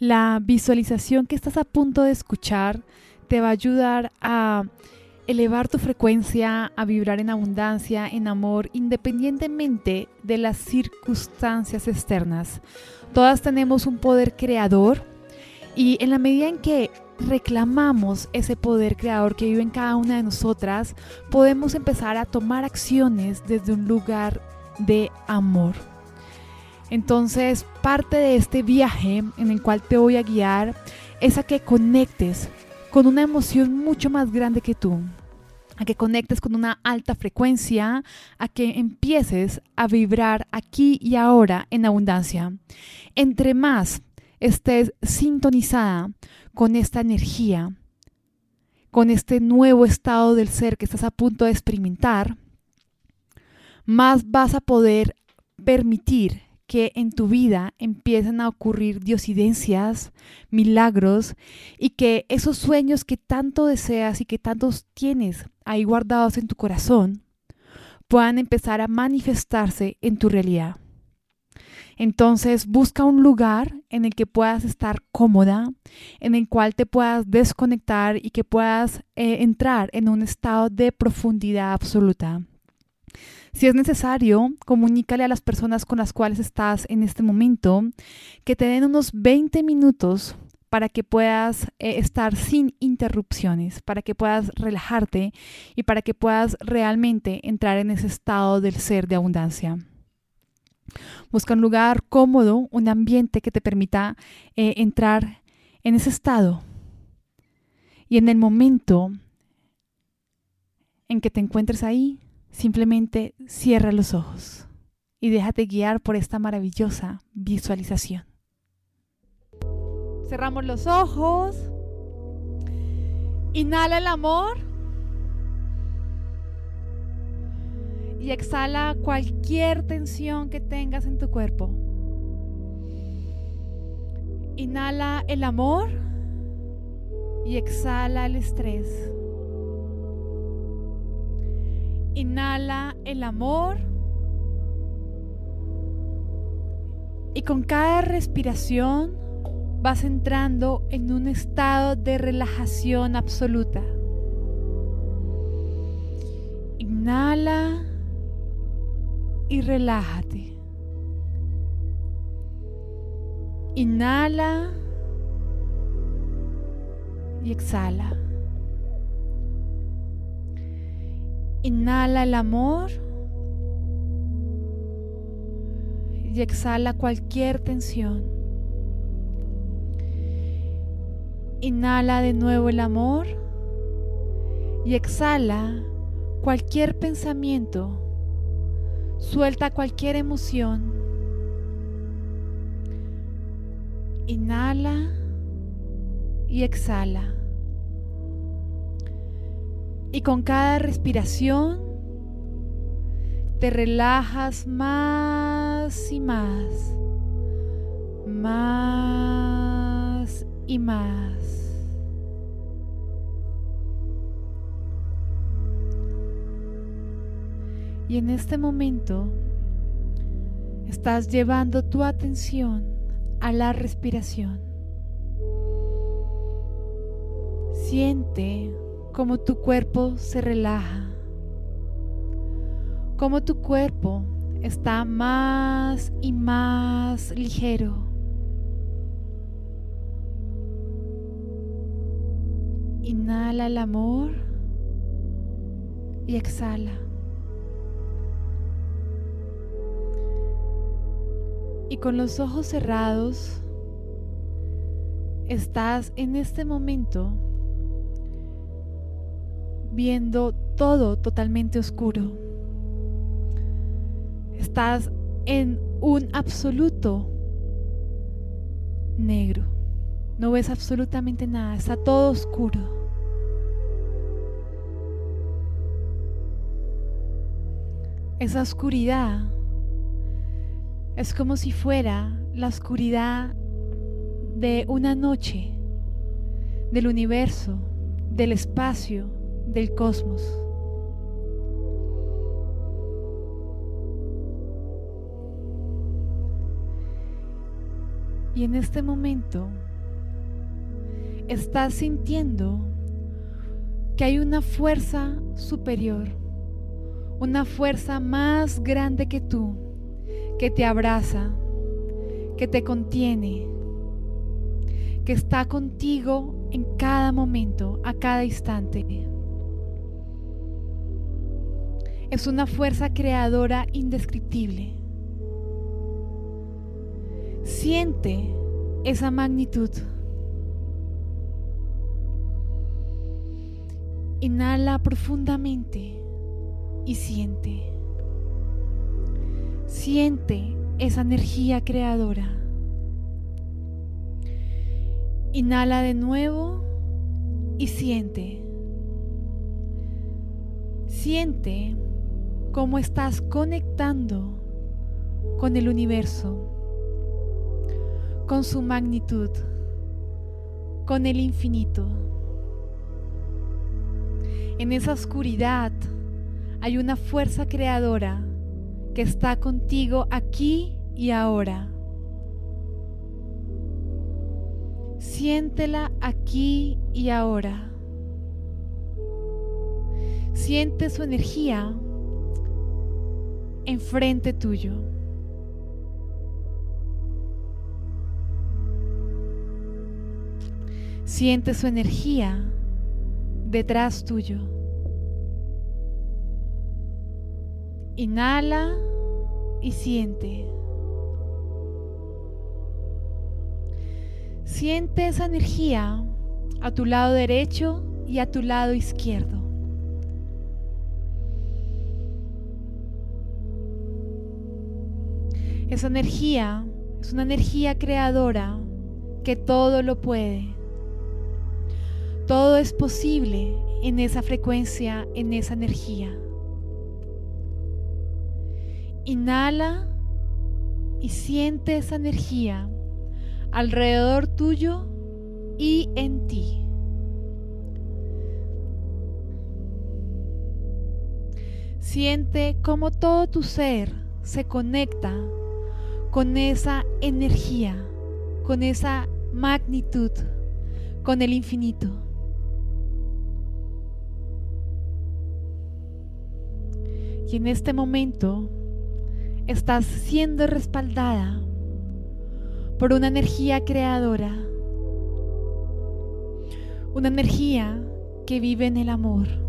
La visualización que estás a punto de escuchar te va a ayudar a elevar tu frecuencia, a vibrar en abundancia, en amor, independientemente de las circunstancias externas. Todas tenemos un poder creador y en la medida en que reclamamos ese poder creador que vive en cada una de nosotras, podemos empezar a tomar acciones desde un lugar de amor. Entonces, parte de este viaje en el cual te voy a guiar es a que conectes con una emoción mucho más grande que tú, a que conectes con una alta frecuencia, a que empieces a vibrar aquí y ahora en abundancia. Entre más estés sintonizada con esta energía, con este nuevo estado del ser que estás a punto de experimentar, más vas a poder permitir que en tu vida empiecen a ocurrir diosidencias, milagros y que esos sueños que tanto deseas y que tantos tienes ahí guardados en tu corazón puedan empezar a manifestarse en tu realidad. Entonces busca un lugar en el que puedas estar cómoda, en el cual te puedas desconectar y que puedas eh, entrar en un estado de profundidad absoluta. Si es necesario, comunícale a las personas con las cuales estás en este momento que te den unos 20 minutos para que puedas eh, estar sin interrupciones, para que puedas relajarte y para que puedas realmente entrar en ese estado del ser de abundancia. Busca un lugar cómodo, un ambiente que te permita eh, entrar en ese estado. Y en el momento en que te encuentres ahí, Simplemente cierra los ojos y déjate guiar por esta maravillosa visualización. Cerramos los ojos. Inhala el amor. Y exhala cualquier tensión que tengas en tu cuerpo. Inhala el amor y exhala el estrés. Inhala el amor. Y con cada respiración vas entrando en un estado de relajación absoluta. Inhala y relájate. Inhala y exhala. Inhala el amor y exhala cualquier tensión. Inhala de nuevo el amor y exhala cualquier pensamiento. Suelta cualquier emoción. Inhala y exhala. Y con cada respiración te relajas más y más, más y más. Y en este momento estás llevando tu atención a la respiración. Siente como tu cuerpo se relaja, como tu cuerpo está más y más ligero. Inhala el amor y exhala. Y con los ojos cerrados, estás en este momento viendo todo totalmente oscuro. Estás en un absoluto negro. No ves absolutamente nada, está todo oscuro. Esa oscuridad es como si fuera la oscuridad de una noche, del universo, del espacio, del cosmos. Y en este momento estás sintiendo que hay una fuerza superior, una fuerza más grande que tú, que te abraza, que te contiene, que está contigo en cada momento, a cada instante. Es una fuerza creadora indescriptible. Siente esa magnitud. Inhala profundamente y siente. Siente esa energía creadora. Inhala de nuevo y siente. Siente cómo estás conectando con el universo, con su magnitud, con el infinito. En esa oscuridad hay una fuerza creadora que está contigo aquí y ahora. Siéntela aquí y ahora. Siente su energía enfrente tuyo. Siente su energía detrás tuyo. Inhala y siente. Siente esa energía a tu lado derecho y a tu lado izquierdo. Esa energía es una energía creadora que todo lo puede. Todo es posible en esa frecuencia, en esa energía. Inhala y siente esa energía alrededor tuyo y en ti. Siente cómo todo tu ser se conecta con esa energía, con esa magnitud, con el infinito. Y en este momento estás siendo respaldada por una energía creadora, una energía que vive en el amor.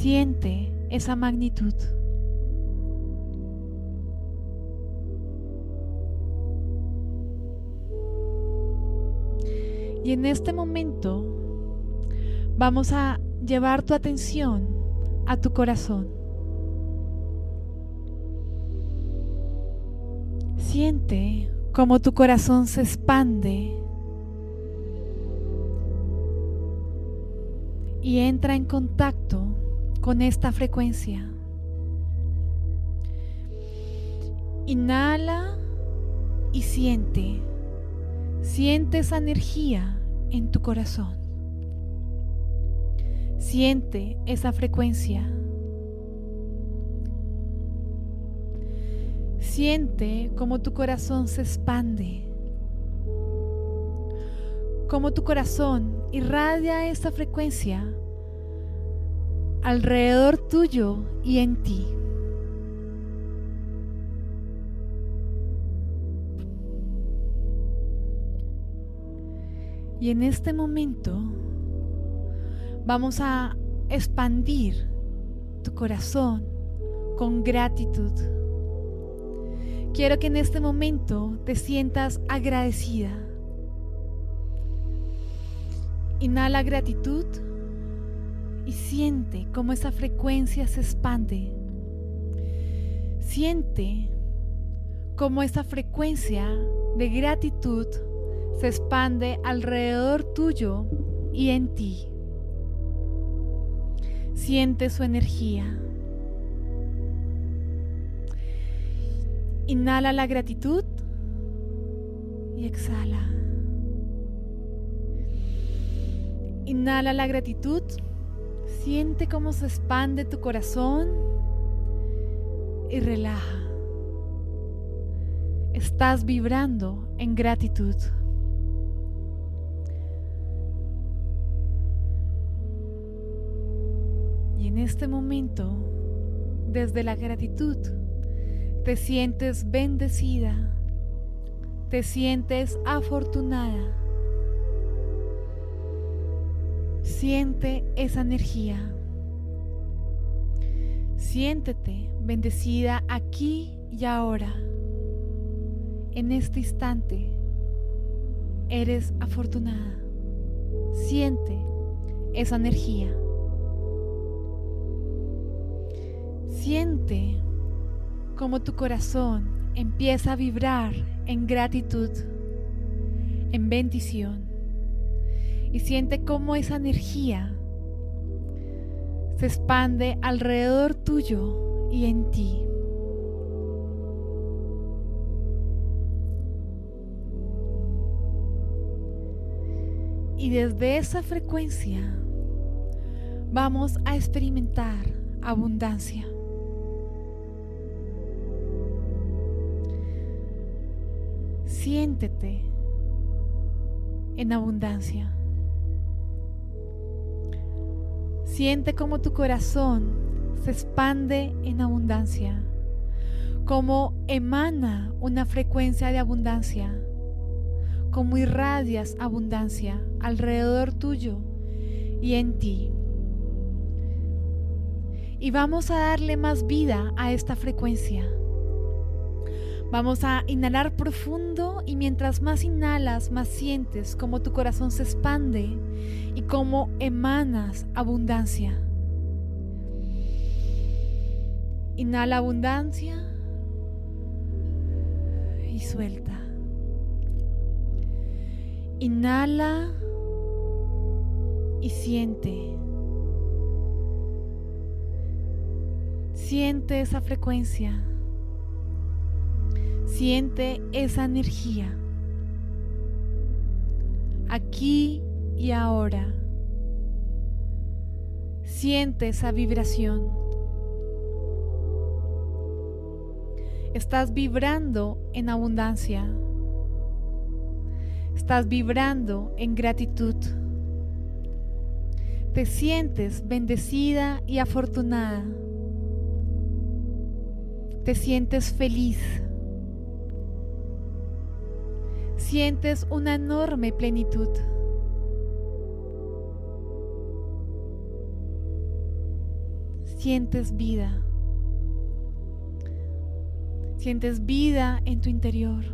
Siente esa magnitud. Y en este momento vamos a llevar tu atención a tu corazón. Siente cómo tu corazón se expande y entra en contacto con esta frecuencia. Inhala y siente, siente esa energía en tu corazón. Siente esa frecuencia. Siente cómo tu corazón se expande. Cómo tu corazón irradia esa frecuencia alrededor tuyo y en ti. Y en este momento vamos a expandir tu corazón con gratitud. Quiero que en este momento te sientas agradecida. Inhala gratitud y siente cómo esa frecuencia se expande. Siente cómo esa frecuencia de gratitud se expande alrededor tuyo y en ti. Siente su energía. Inhala la gratitud y exhala. Inhala la gratitud Siente cómo se expande tu corazón y relaja. estás vibrando en gratitud. Y en este momento, desde la gratitud, te sientes bendecida, te sientes afortunada. Siente esa energía. Siéntete bendecida aquí y ahora. En este instante eres afortunada. Siente esa energía. Siente como tu corazón empieza a vibrar en gratitud, en bendición. Y siente cómo esa energía se expande alrededor tuyo y en ti. Y desde esa frecuencia vamos a experimentar abundancia. Siéntete en abundancia. Siente como tu corazón se expande en abundancia, como emana una frecuencia de abundancia, como irradias abundancia alrededor tuyo y en ti. Y vamos a darle más vida a esta frecuencia. Vamos a inhalar profundo y mientras más inhalas, más sientes como tu corazón se expande y como emanas abundancia. Inhala abundancia y suelta. Inhala y siente. Siente esa frecuencia. Siente esa energía. Aquí y ahora. Siente esa vibración. Estás vibrando en abundancia. Estás vibrando en gratitud. Te sientes bendecida y afortunada. Te sientes feliz. Sientes una enorme plenitud. Sientes vida. Sientes vida en tu interior,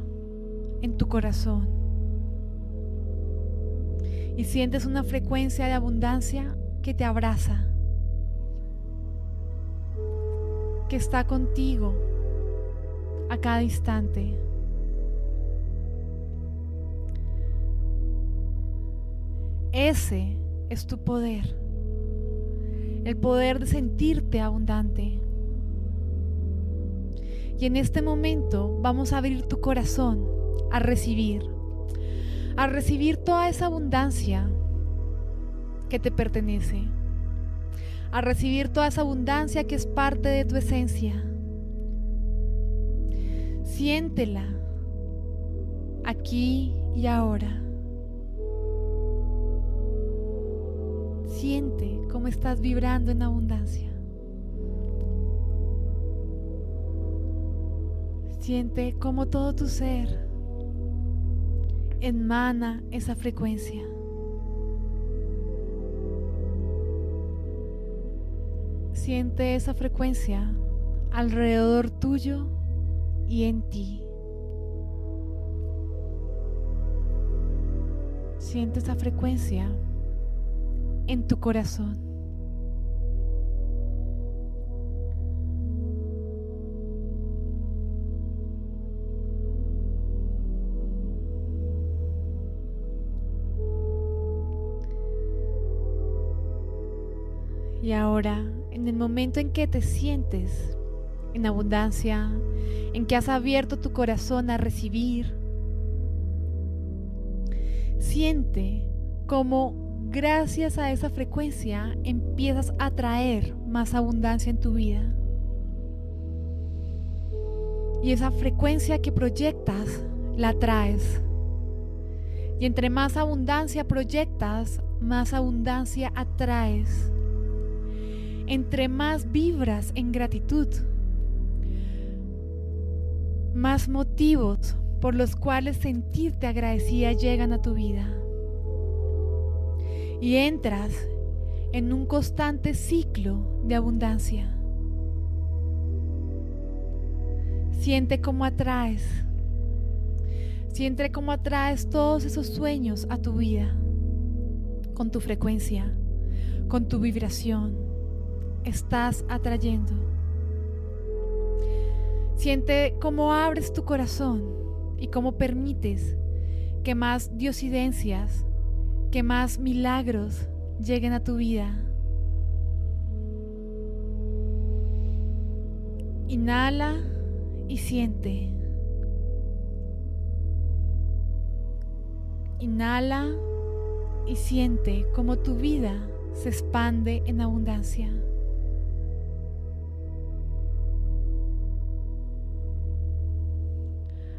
en tu corazón. Y sientes una frecuencia de abundancia que te abraza, que está contigo a cada instante. Ese es tu poder. El poder de sentirte abundante. Y en este momento vamos a abrir tu corazón a recibir. A recibir toda esa abundancia que te pertenece. A recibir toda esa abundancia que es parte de tu esencia. Siéntela aquí y ahora. Siente cómo estás vibrando en abundancia. Siente cómo todo tu ser emana esa frecuencia. Siente esa frecuencia alrededor tuyo y en ti. Siente esa frecuencia en tu corazón. Y ahora, en el momento en que te sientes en abundancia, en que has abierto tu corazón a recibir, siente como gracias a esa frecuencia empiezas a traer más abundancia en tu vida. Y esa frecuencia que proyectas, la traes. Y entre más abundancia proyectas, más abundancia atraes. Entre más vibras en gratitud, más motivos por los cuales sentirte agradecida llegan a tu vida. Y entras en un constante ciclo de abundancia. Siente cómo atraes. Siente cómo atraes todos esos sueños a tu vida. Con tu frecuencia, con tu vibración. Estás atrayendo. Siente cómo abres tu corazón y cómo permites que más diosidencias, que más milagros lleguen a tu vida. Inhala y siente. Inhala y siente cómo tu vida se expande en abundancia.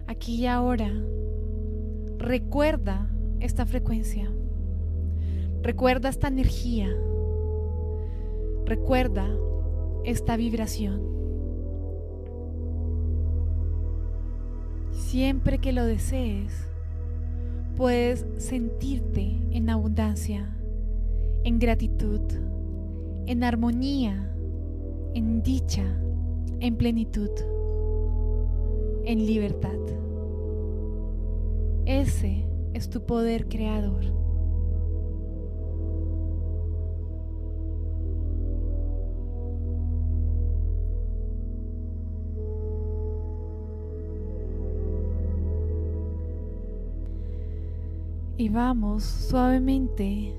Aquí y ahora, recuerda esta frecuencia. Recuerda esta energía. Recuerda esta vibración. Siempre que lo desees, puedes sentirte en abundancia, en gratitud, en armonía, en dicha, en plenitud, en libertad. Ese es tu poder creador. Y vamos suavemente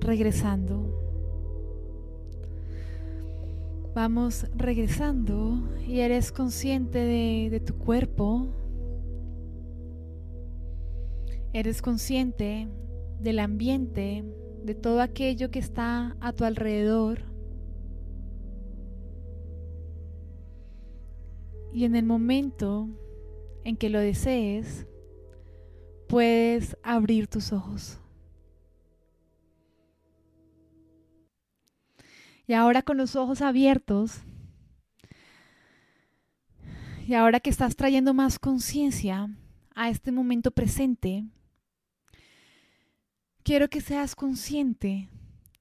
regresando. Vamos regresando y eres consciente de, tu cuerpo. Eres consciente del ambiente, de todo aquello que está a tu alrededor. Y en el momento en que lo desees, puedes abrir tus ojos. Y ahora con los ojos abiertos, y ahora que estás trayendo más conciencia a este momento presente, quiero que seas consciente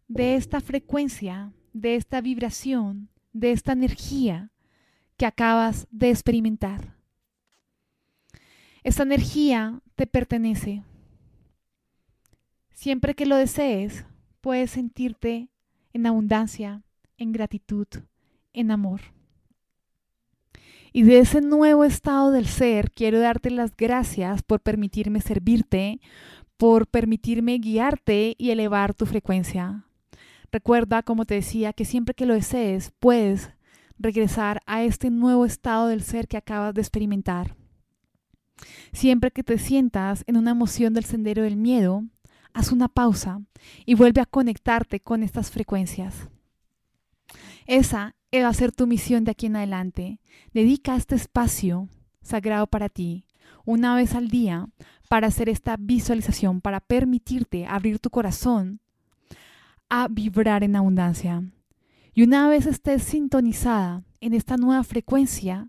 de esta frecuencia, de esta vibración, de esta energía que acabas de experimentar. Esta energía te pertenece. Siempre que lo desees, puedes sentirte en abundancia, en gratitud, en amor. Y de ese nuevo estado del ser, quiero darte las gracias por permitirme servirte, por permitirme guiarte y elevar tu frecuencia. Recuerda, como te decía, que siempre que lo desees, puedes regresar a este nuevo estado del ser que acabas de experimentar. Siempre que te sientas en una emoción del sendero del miedo, haz una pausa y vuelve a conectarte con estas frecuencias. Esa va a ser tu misión de aquí en adelante. Dedica este espacio sagrado para ti, una vez al día, para hacer esta visualización, para permitirte abrir tu corazón a vibrar en abundancia. Y una vez estés sintonizada en esta nueva frecuencia,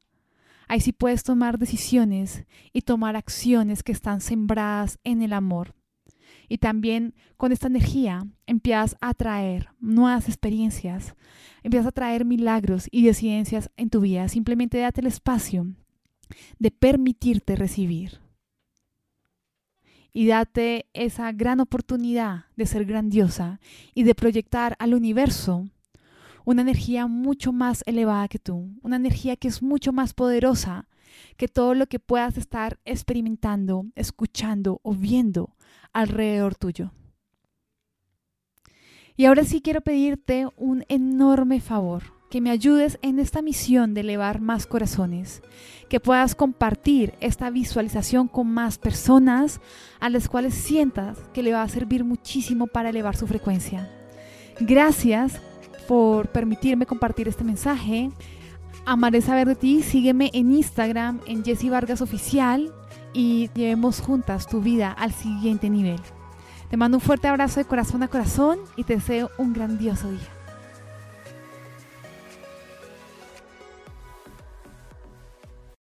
Ahí sí puedes tomar decisiones y tomar acciones que están sembradas en el amor. Y también con esta energía empiezas a traer nuevas experiencias, empiezas a traer milagros y decidencias en tu vida. Simplemente date el espacio de permitirte recibir. Y date esa gran oportunidad de ser grandiosa y de proyectar al universo una energía mucho más elevada que tú, una energía que es mucho más poderosa que todo lo que puedas estar experimentando, escuchando o viendo alrededor tuyo. Y ahora sí quiero pedirte un enorme favor, que me ayudes en esta misión de elevar más corazones, que puedas compartir esta visualización con más personas a las cuales sientas que le va a servir muchísimo para elevar su frecuencia. Gracias por permitirme compartir este mensaje. Amaré saber de ti, sígueme en Instagram, en Jessy Vargas Oficial y llevemos juntas tu vida al siguiente nivel. Te mando un fuerte abrazo de corazón a corazón y te deseo un grandioso día.